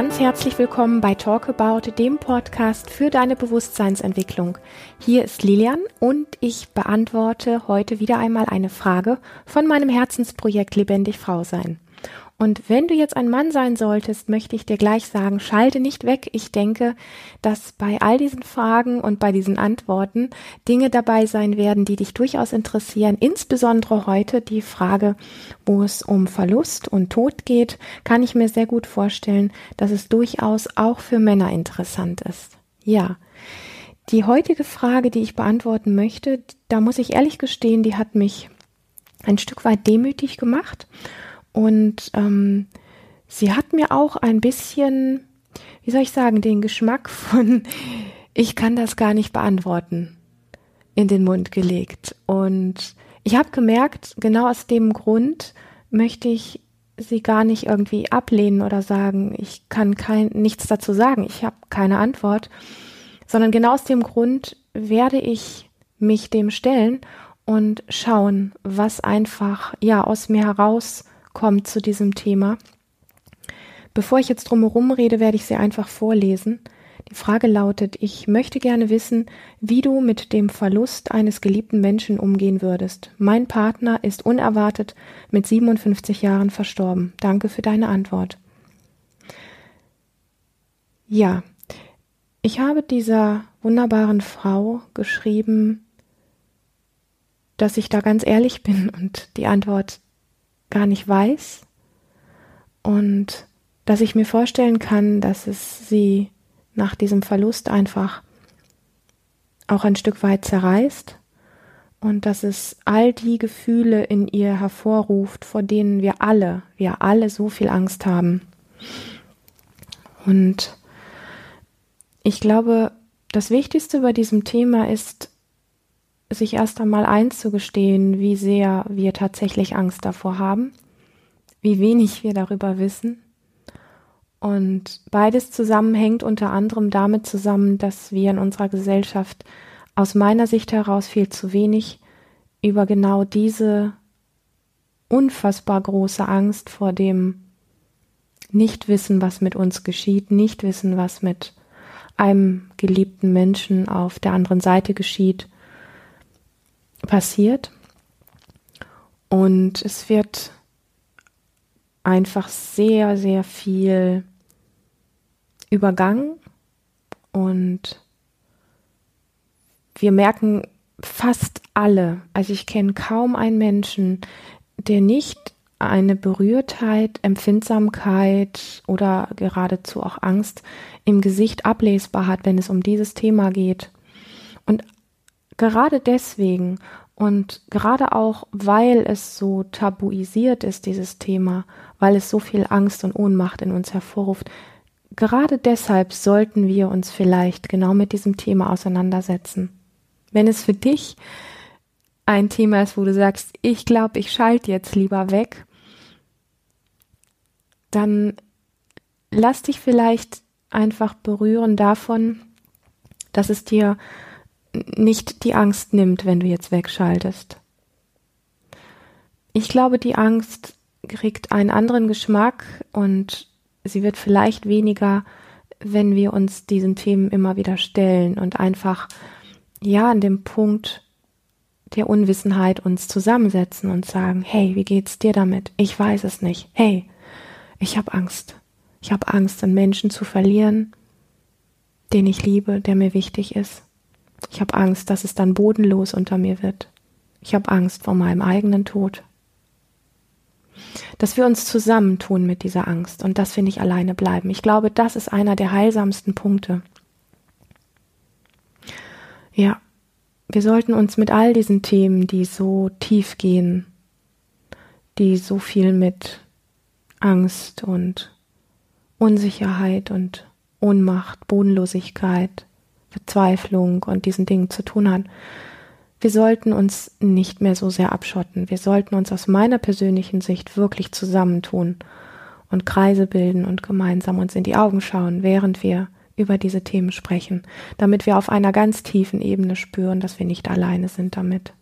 ganz herzlich willkommen bei Talk About, dem Podcast für deine Bewusstseinsentwicklung. Hier ist Lilian und ich beantworte heute wieder einmal eine Frage von meinem Herzensprojekt Lebendig Frau sein. Und wenn du jetzt ein Mann sein solltest, möchte ich dir gleich sagen, schalte nicht weg. Ich denke, dass bei all diesen Fragen und bei diesen Antworten Dinge dabei sein werden, die dich durchaus interessieren. Insbesondere heute die Frage, wo es um Verlust und Tod geht, kann ich mir sehr gut vorstellen, dass es durchaus auch für Männer interessant ist. Ja. Die heutige Frage, die ich beantworten möchte, da muss ich ehrlich gestehen, die hat mich ein Stück weit demütig gemacht und ähm, sie hat mir auch ein bisschen, wie soll ich sagen, den Geschmack von ich kann das gar nicht beantworten in den Mund gelegt. Und ich habe gemerkt, genau aus dem Grund möchte ich sie gar nicht irgendwie ablehnen oder sagen, ich kann kein nichts dazu sagen, ich habe keine Antwort, sondern genau aus dem Grund werde ich mich dem stellen und schauen, was einfach ja aus mir heraus kommt zu diesem Thema. Bevor ich jetzt drumherum rede, werde ich sie einfach vorlesen. Die Frage lautet, ich möchte gerne wissen, wie du mit dem Verlust eines geliebten Menschen umgehen würdest. Mein Partner ist unerwartet mit 57 Jahren verstorben. Danke für deine Antwort. Ja, ich habe dieser wunderbaren Frau geschrieben, dass ich da ganz ehrlich bin und die Antwort gar nicht weiß und dass ich mir vorstellen kann, dass es sie nach diesem Verlust einfach auch ein Stück weit zerreißt und dass es all die Gefühle in ihr hervorruft, vor denen wir alle, wir alle so viel Angst haben. Und ich glaube, das Wichtigste bei diesem Thema ist, sich erst einmal einzugestehen, wie sehr wir tatsächlich Angst davor haben, wie wenig wir darüber wissen. Und beides zusammenhängt unter anderem damit zusammen, dass wir in unserer Gesellschaft aus meiner Sicht heraus viel zu wenig über genau diese unfassbar große Angst vor dem Nichtwissen, was mit uns geschieht, nicht wissen, was mit einem geliebten Menschen auf der anderen Seite geschieht, passiert. Und es wird einfach sehr, sehr viel übergangen und wir merken fast alle, also ich kenne kaum einen Menschen, der nicht eine Berührtheit, Empfindsamkeit oder geradezu auch Angst im Gesicht ablesbar hat, wenn es um dieses Thema geht. Und gerade deswegen und gerade auch, weil es so tabuisiert ist, dieses Thema, weil es so viel Angst und Ohnmacht in uns hervorruft, gerade deshalb sollten wir uns vielleicht genau mit diesem Thema auseinandersetzen. Wenn es für dich ein Thema ist, wo du sagst, ich glaube, ich schalte jetzt lieber weg, dann lass dich vielleicht einfach berühren davon, dass es dir nicht die Angst nimmt, wenn du jetzt wegschaltest. Ich glaube, die Angst kriegt einen anderen Geschmack und sie wird vielleicht weniger, wenn wir uns diesen Themen immer wieder stellen und einfach ja an dem Punkt der Unwissenheit uns zusammensetzen und sagen, hey, wie geht's dir damit? Ich weiß es nicht. Hey, ich habe Angst. Ich habe Angst, einen Menschen zu verlieren, den ich liebe, der mir wichtig ist. Ich habe Angst, dass es dann bodenlos unter mir wird. Ich habe Angst vor meinem eigenen Tod. Dass wir uns zusammentun mit dieser Angst und dass wir nicht alleine bleiben. Ich glaube, das ist einer der heilsamsten Punkte. Ja, wir sollten uns mit all diesen Themen, die so tief gehen, die so viel mit Angst und Unsicherheit und Ohnmacht, Bodenlosigkeit, Verzweiflung und diesen Dingen zu tun hat. Wir sollten uns nicht mehr so sehr abschotten. Wir sollten uns aus meiner persönlichen Sicht wirklich zusammentun und Kreise bilden und gemeinsam uns in die Augen schauen, während wir über diese Themen sprechen, damit wir auf einer ganz tiefen Ebene spüren, dass wir nicht alleine sind damit.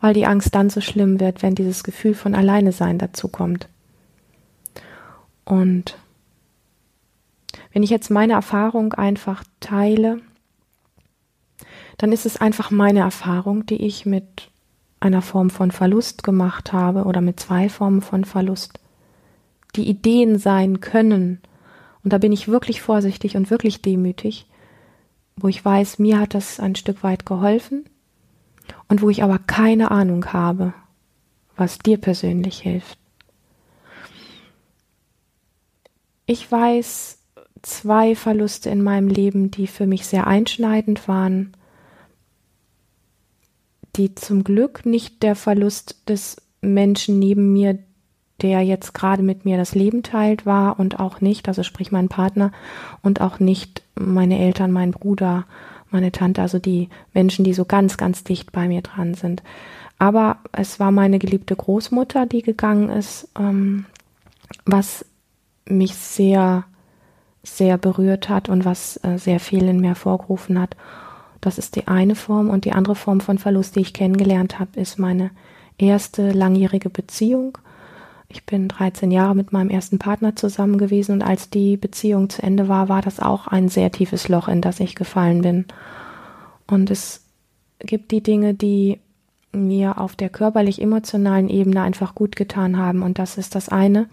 Weil die Angst dann so schlimm wird, wenn dieses Gefühl von Alleine sein dazu kommt. Und wenn ich jetzt meine Erfahrung einfach teile, dann ist es einfach meine Erfahrung, die ich mit einer Form von Verlust gemacht habe oder mit zwei Formen von Verlust, die Ideen sein können. Und da bin ich wirklich vorsichtig und wirklich demütig, wo ich weiß, mir hat das ein Stück weit geholfen und wo ich aber keine Ahnung habe, was dir persönlich hilft. Ich weiß zwei Verluste in meinem Leben, die für mich sehr einschneidend waren die zum Glück nicht der Verlust des Menschen neben mir, der jetzt gerade mit mir das Leben teilt, war und auch nicht, also sprich mein Partner und auch nicht meine Eltern, mein Bruder, meine Tante, also die Menschen, die so ganz, ganz dicht bei mir dran sind. Aber es war meine geliebte Großmutter, die gegangen ist, ähm, was mich sehr, sehr berührt hat und was äh, sehr viel in mir vorgerufen hat. Das ist die eine Form. Und die andere Form von Verlust, die ich kennengelernt habe, ist meine erste langjährige Beziehung. Ich bin 13 Jahre mit meinem ersten Partner zusammen gewesen und als die Beziehung zu Ende war, war das auch ein sehr tiefes Loch, in das ich gefallen bin. Und es gibt die Dinge, die mir auf der körperlich-emotionalen Ebene einfach gut getan haben. Und das ist das eine,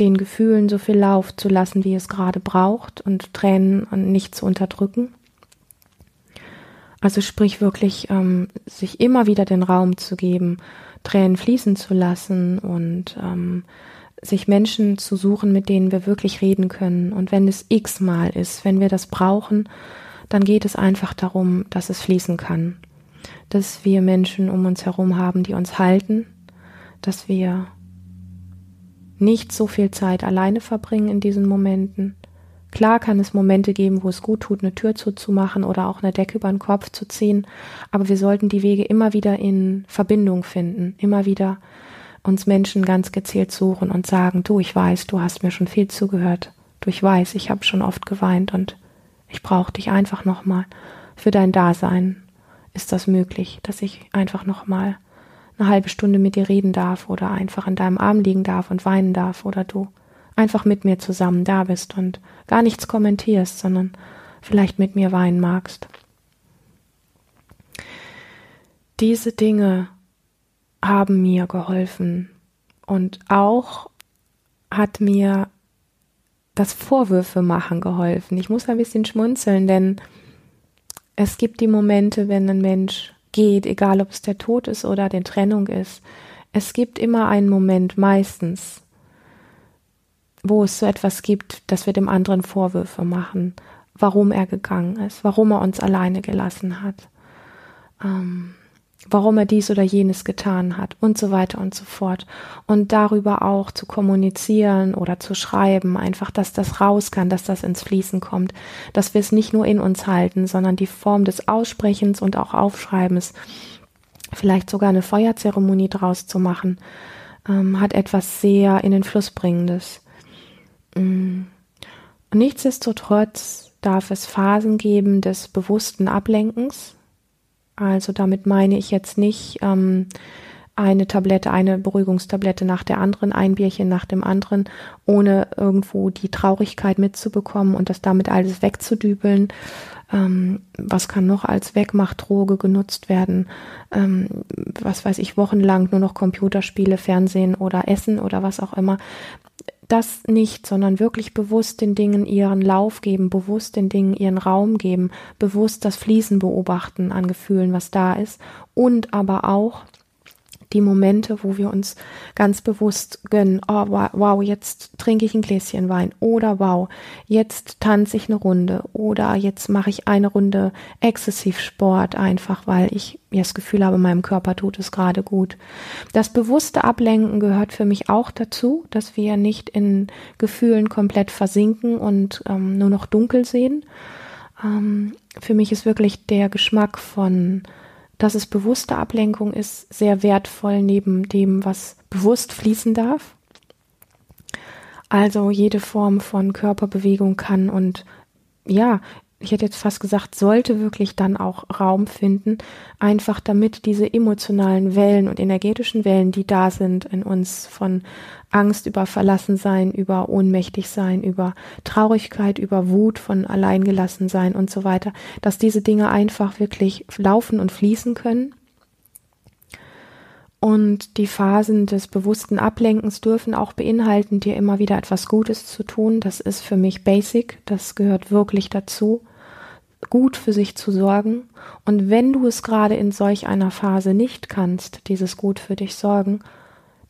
den Gefühlen so viel Lauf zu lassen, wie es gerade braucht und Tränen nicht zu unterdrücken. Also sprich wirklich, ähm, sich immer wieder den Raum zu geben, Tränen fließen zu lassen und ähm, sich Menschen zu suchen, mit denen wir wirklich reden können. Und wenn es x-mal ist, wenn wir das brauchen, dann geht es einfach darum, dass es fließen kann. Dass wir Menschen um uns herum haben, die uns halten, dass wir nicht so viel Zeit alleine verbringen in diesen Momenten. Klar kann es Momente geben, wo es gut tut, eine Tür zuzumachen oder auch eine Decke über den Kopf zu ziehen, aber wir sollten die Wege immer wieder in Verbindung finden, immer wieder uns Menschen ganz gezielt suchen und sagen, du, ich weiß, du hast mir schon viel zugehört, du, ich weiß, ich habe schon oft geweint und ich brauche dich einfach nochmal für dein Dasein. Ist das möglich, dass ich einfach nochmal eine halbe Stunde mit dir reden darf oder einfach in deinem Arm liegen darf und weinen darf oder du einfach mit mir zusammen da bist und gar nichts kommentierst, sondern vielleicht mit mir weinen magst. Diese Dinge haben mir geholfen und auch hat mir das Vorwürfe machen geholfen. Ich muss ein bisschen schmunzeln, denn es gibt die Momente, wenn ein Mensch geht, egal ob es der Tod ist oder die Trennung ist. Es gibt immer einen Moment, meistens, wo es so etwas gibt, dass wir dem anderen Vorwürfe machen, warum er gegangen ist, warum er uns alleine gelassen hat. Ähm, warum er dies oder jenes getan hat und so weiter und so fort. Und darüber auch zu kommunizieren oder zu schreiben, einfach, dass das raus kann, dass das ins Fließen kommt, dass wir es nicht nur in uns halten, sondern die Form des Aussprechens und auch Aufschreibens, vielleicht sogar eine Feuerzeremonie draus zu machen, ähm, hat etwas sehr in den Fluss bringendes. Mm. Nichtsdestotrotz darf es Phasen geben des bewussten Ablenkens, also damit meine ich jetzt nicht ähm, eine Tablette, eine Beruhigungstablette nach der anderen, ein Bierchen nach dem anderen, ohne irgendwo die Traurigkeit mitzubekommen und das damit alles wegzudübeln. Ähm, was kann noch als Wegmachdroge genutzt werden? Ähm, was weiß ich, wochenlang nur noch Computerspiele, Fernsehen oder Essen oder was auch immer das nicht, sondern wirklich bewusst den Dingen ihren Lauf geben, bewusst den Dingen ihren Raum geben, bewusst das Fließen beobachten an Gefühlen, was da ist. Und aber auch die Momente, wo wir uns ganz bewusst gönnen, oh wow, jetzt trinke ich ein Gläschen Wein oder wow, jetzt tanze ich eine Runde oder jetzt mache ich eine Runde Exzessivsport einfach, weil ich das Gefühl habe, meinem Körper tut es gerade gut. Das bewusste Ablenken gehört für mich auch dazu, dass wir nicht in Gefühlen komplett versinken und ähm, nur noch dunkel sehen. Ähm, für mich ist wirklich der Geschmack von dass es bewusste Ablenkung ist, sehr wertvoll neben dem, was bewusst fließen darf. Also jede Form von Körperbewegung kann und ja, ich hätte jetzt fast gesagt, sollte wirklich dann auch Raum finden, einfach damit diese emotionalen Wellen und energetischen Wellen, die da sind in uns von Angst über Verlassensein, über ohnmächtig sein, über Traurigkeit, über Wut von alleingelassen sein und so weiter, dass diese Dinge einfach wirklich laufen und fließen können. Und die Phasen des bewussten Ablenkens dürfen auch beinhalten, dir immer wieder etwas Gutes zu tun. Das ist für mich basic. Das gehört wirklich dazu gut für sich zu sorgen. Und wenn du es gerade in solch einer Phase nicht kannst, dieses gut für dich sorgen,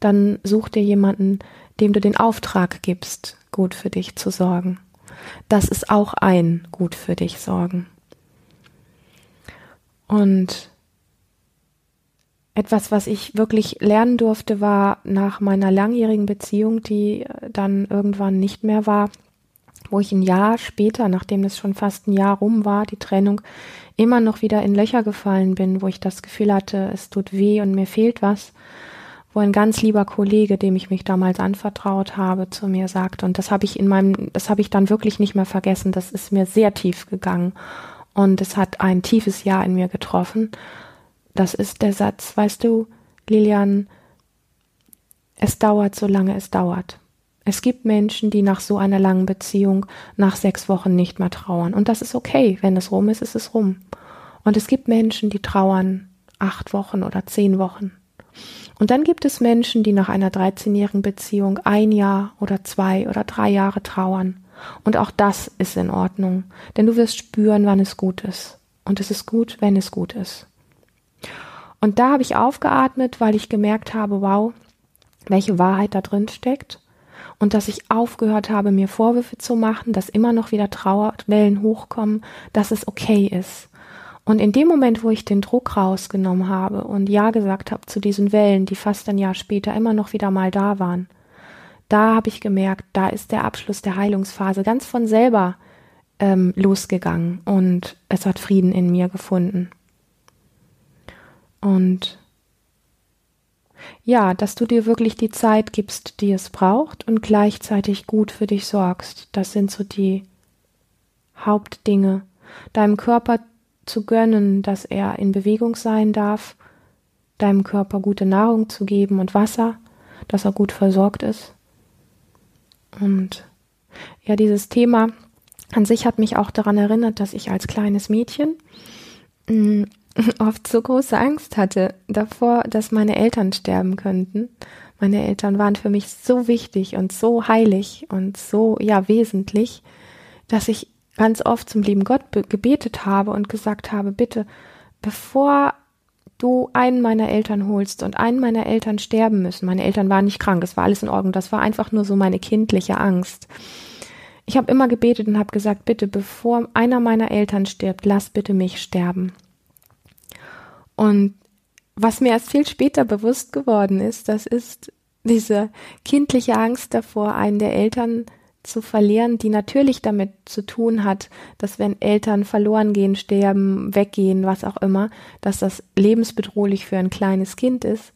dann such dir jemanden, dem du den Auftrag gibst, gut für dich zu sorgen. Das ist auch ein gut für dich sorgen. Und etwas, was ich wirklich lernen durfte, war nach meiner langjährigen Beziehung, die dann irgendwann nicht mehr war, wo ich ein Jahr später, nachdem es schon fast ein Jahr rum war, die Trennung, immer noch wieder in Löcher gefallen bin, wo ich das Gefühl hatte, es tut weh und mir fehlt was, wo ein ganz lieber Kollege, dem ich mich damals anvertraut habe, zu mir sagte, und das habe ich in meinem, das habe ich dann wirklich nicht mehr vergessen, das ist mir sehr tief gegangen und es hat ein tiefes Ja in mir getroffen. Das ist der Satz, weißt du, Lilian, es dauert, solange es dauert. Es gibt Menschen, die nach so einer langen Beziehung nach sechs Wochen nicht mehr trauern. Und das ist okay. Wenn es rum ist, ist es rum. Und es gibt Menschen, die trauern acht Wochen oder zehn Wochen. Und dann gibt es Menschen, die nach einer 13-jährigen Beziehung ein Jahr oder zwei oder drei Jahre trauern. Und auch das ist in Ordnung, denn du wirst spüren, wann es gut ist. Und es ist gut, wenn es gut ist. Und da habe ich aufgeatmet, weil ich gemerkt habe, wow, welche Wahrheit da drin steckt und dass ich aufgehört habe, mir Vorwürfe zu machen, dass immer noch wieder Trauerwellen hochkommen, dass es okay ist. Und in dem Moment, wo ich den Druck rausgenommen habe und Ja gesagt habe zu diesen Wellen, die fast ein Jahr später immer noch wieder mal da waren, da habe ich gemerkt, da ist der Abschluss der Heilungsphase ganz von selber ähm, losgegangen und es hat Frieden in mir gefunden. Und ja, dass du dir wirklich die Zeit gibst, die es braucht und gleichzeitig gut für dich sorgst. Das sind so die Hauptdinge. Deinem Körper zu gönnen, dass er in Bewegung sein darf, deinem Körper gute Nahrung zu geben und Wasser, dass er gut versorgt ist. Und ja, dieses Thema an sich hat mich auch daran erinnert, dass ich als kleines Mädchen mm, oft so große Angst hatte davor, dass meine Eltern sterben könnten. Meine Eltern waren für mich so wichtig und so heilig und so, ja, wesentlich, dass ich ganz oft zum lieben Gott gebetet habe und gesagt habe, bitte, bevor du einen meiner Eltern holst und einen meiner Eltern sterben müssen. Meine Eltern waren nicht krank, es war alles in Ordnung, das war einfach nur so meine kindliche Angst. Ich habe immer gebetet und habe gesagt, bitte, bevor einer meiner Eltern stirbt, lass bitte mich sterben. Und was mir erst viel später bewusst geworden ist, das ist diese kindliche Angst davor, einen der Eltern zu verlieren, die natürlich damit zu tun hat, dass wenn Eltern verloren gehen, sterben, weggehen, was auch immer, dass das lebensbedrohlich für ein kleines Kind ist.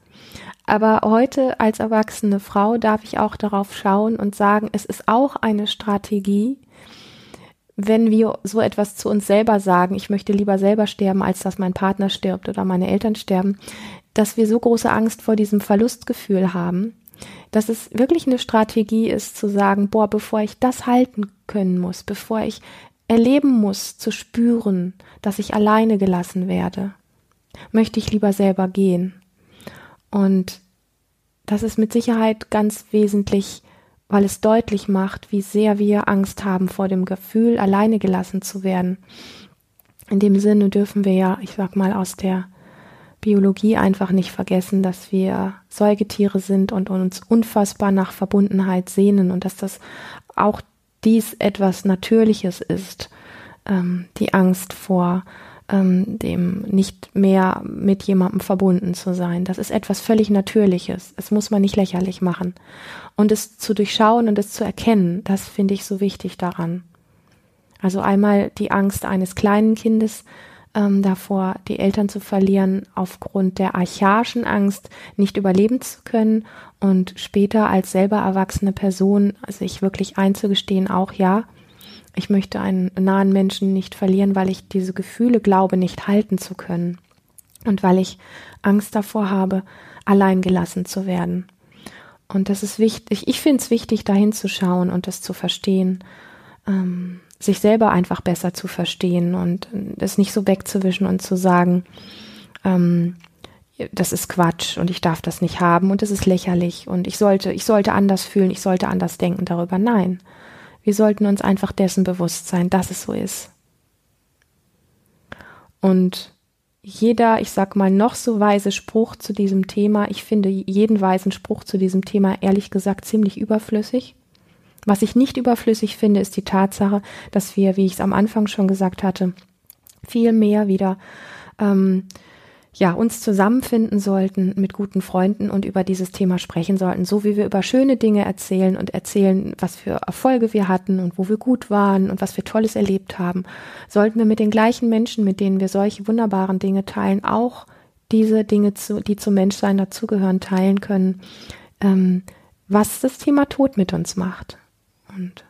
Aber heute als erwachsene Frau darf ich auch darauf schauen und sagen, es ist auch eine Strategie, wenn wir so etwas zu uns selber sagen, ich möchte lieber selber sterben, als dass mein Partner stirbt oder meine Eltern sterben, dass wir so große Angst vor diesem Verlustgefühl haben, dass es wirklich eine Strategie ist zu sagen, boah, bevor ich das halten können muss, bevor ich erleben muss, zu spüren, dass ich alleine gelassen werde, möchte ich lieber selber gehen. Und das ist mit Sicherheit ganz wesentlich weil es deutlich macht, wie sehr wir Angst haben vor dem Gefühl, alleine gelassen zu werden. In dem Sinne dürfen wir ja, ich sag mal, aus der Biologie einfach nicht vergessen, dass wir Säugetiere sind und uns unfassbar nach Verbundenheit sehnen und dass das auch dies etwas Natürliches ist, ähm, die Angst vor ähm, dem nicht mehr mit jemandem verbunden zu sein. Das ist etwas völlig Natürliches. Es muss man nicht lächerlich machen. Und es zu durchschauen und es zu erkennen, das finde ich so wichtig daran. Also einmal die Angst eines kleinen Kindes ähm, davor, die Eltern zu verlieren, aufgrund der archaischen Angst, nicht überleben zu können und später als selber erwachsene Person sich wirklich einzugestehen, auch ja, ich möchte einen nahen Menschen nicht verlieren, weil ich diese Gefühle glaube, nicht halten zu können. Und weil ich Angst davor habe, allein gelassen zu werden. Und das ist wichtig. Ich finde es wichtig, dahin zu schauen und das zu verstehen, ähm, sich selber einfach besser zu verstehen und es nicht so wegzuwischen und zu sagen, ähm, das ist Quatsch und ich darf das nicht haben und es ist lächerlich und ich sollte, ich sollte anders fühlen, ich sollte anders denken darüber. Nein. Wir sollten uns einfach dessen bewusst sein, dass es so ist. Und jeder, ich sag mal, noch so weise Spruch zu diesem Thema, ich finde jeden weisen Spruch zu diesem Thema ehrlich gesagt ziemlich überflüssig. Was ich nicht überflüssig finde, ist die Tatsache, dass wir, wie ich es am Anfang schon gesagt hatte, viel mehr wieder ähm, ja, uns zusammenfinden sollten mit guten Freunden und über dieses Thema sprechen sollten, so wie wir über schöne Dinge erzählen und erzählen, was für Erfolge wir hatten und wo wir gut waren und was wir Tolles erlebt haben, sollten wir mit den gleichen Menschen, mit denen wir solche wunderbaren Dinge teilen, auch diese Dinge, zu, die zum Menschsein dazugehören, teilen können, ähm, was das Thema Tod mit uns macht. Und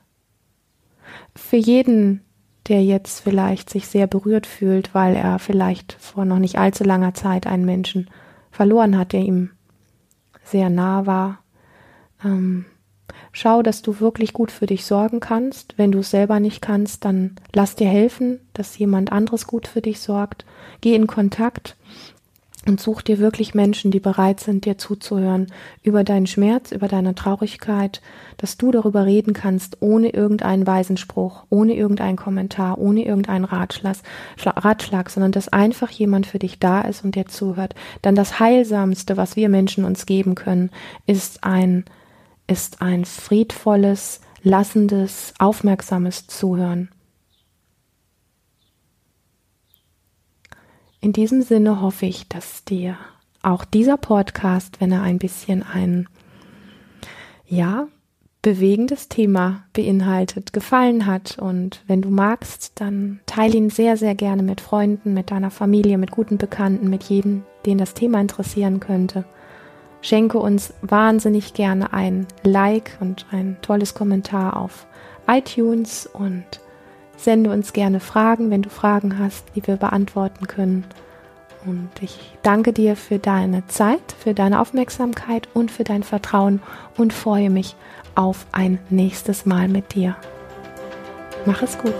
für jeden der jetzt vielleicht sich sehr berührt fühlt, weil er vielleicht vor noch nicht allzu langer Zeit einen Menschen verloren hat, der ihm sehr nah war. Ähm, schau, dass du wirklich gut für dich sorgen kannst. Wenn du es selber nicht kannst, dann lass dir helfen, dass jemand anderes gut für dich sorgt. Geh in Kontakt und such dir wirklich Menschen, die bereit sind, dir zuzuhören über deinen Schmerz, über deine Traurigkeit, dass du darüber reden kannst, ohne irgendeinen weisen Spruch, ohne irgendeinen Kommentar, ohne irgendeinen Ratschlag, Ratschlag, sondern dass einfach jemand für dich da ist und dir zuhört. Dann das Heilsamste, was wir Menschen uns geben können, ist ein, ist ein friedvolles, lassendes, aufmerksames Zuhören. In diesem Sinne hoffe ich, dass dir auch dieser Podcast, wenn er ein bisschen ein, ja, bewegendes Thema beinhaltet, gefallen hat. Und wenn du magst, dann teile ihn sehr, sehr gerne mit Freunden, mit deiner Familie, mit guten Bekannten, mit jedem, den das Thema interessieren könnte. Schenke uns wahnsinnig gerne ein Like und ein tolles Kommentar auf iTunes und Sende uns gerne Fragen, wenn du Fragen hast, die wir beantworten können. Und ich danke dir für deine Zeit, für deine Aufmerksamkeit und für dein Vertrauen und freue mich auf ein nächstes Mal mit dir. Mach es gut.